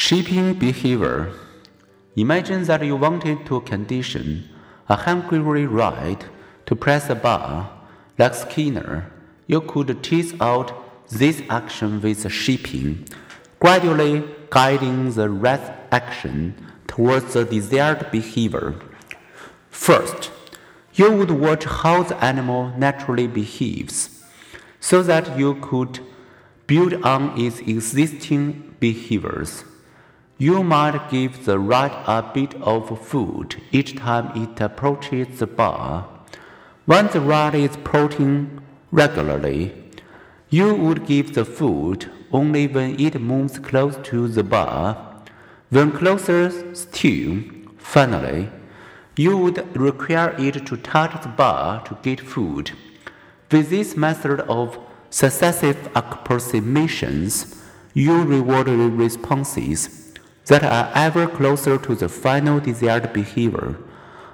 Shaping behavior. Imagine that you wanted to condition a hungry rat to press a bar. Like Skinner, you could tease out this action with shaping, gradually guiding the rat's action towards the desired behavior. First, you would watch how the animal naturally behaves, so that you could build on its existing behaviors. You might give the rat a bit of food each time it approaches the bar. When the rat is protein regularly, you would give the food only when it moves close to the bar. When closer still, finally, you would require it to touch the bar to get food. With this method of successive approximations, you reward responses that are ever closer to the final desired behavior,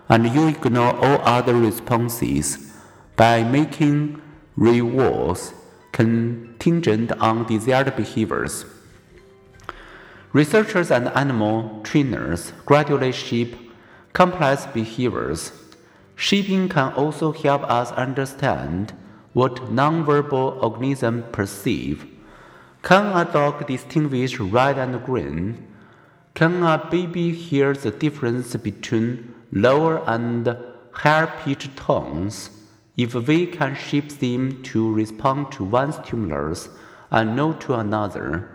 and you ignore all other responses by making rewards contingent on desired behaviors. Researchers and animal trainers gradually shape complex behaviors. Shaping can also help us understand what nonverbal organisms perceive. Can a dog distinguish red and green? Can a baby hear the difference between lower and higher pitched tones? If we can shape them to respond to one stimulus and not to another,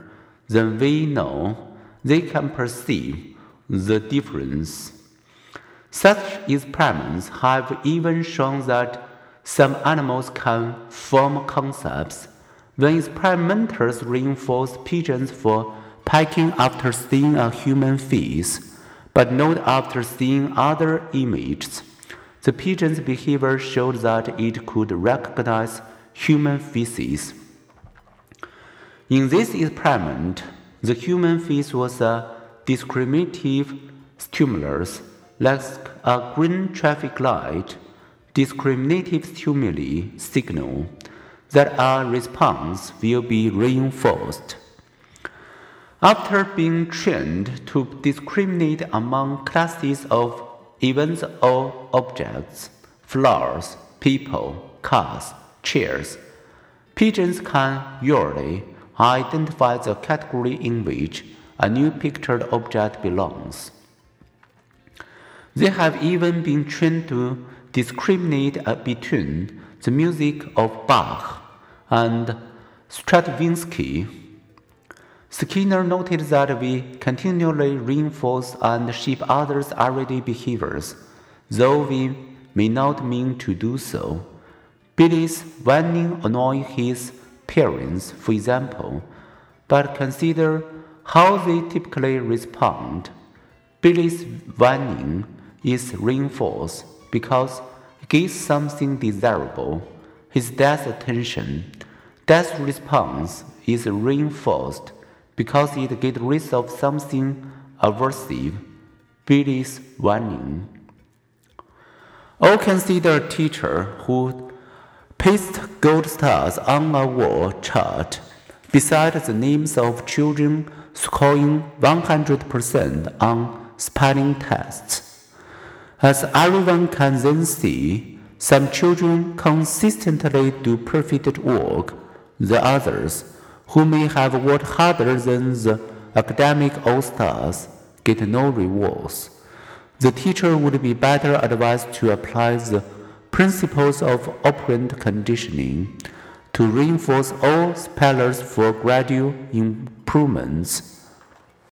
then we know they can perceive the difference. Such experiments have even shown that some animals can form concepts. When experimenters reinforce pigeons for pecking after seeing a human face, but not after seeing other images. The pigeon's behavior showed that it could recognize human faces. In this experiment, the human face was a discriminative stimulus, like a green traffic light, discriminative stimuli signal that our response will be reinforced. After being trained to discriminate among classes of events or objects, flowers, people, cars, chairs, pigeons can usually identify the category in which a new pictured object belongs. They have even been trained to discriminate uh, between the music of Bach and Stravinsky Skinner noted that we continually reinforce and shape others' already behaviors, though we may not mean to do so. Billy's whining annoys his parents, for example, but consider how they typically respond. Billy's whining is reinforced because it gets something desirable, his dad's attention. Dad's response is reinforced because it gets rid of something aversive, Billy's whining. Or consider a teacher who pastes gold stars on a wall chart beside the names of children scoring 100% on spelling tests. As everyone can then see, some children consistently do perfect work, the others who may have worked harder than the academic all-stars get no rewards. The teacher would be better advised to apply the principles of operant conditioning to reinforce all spellers for gradual improvements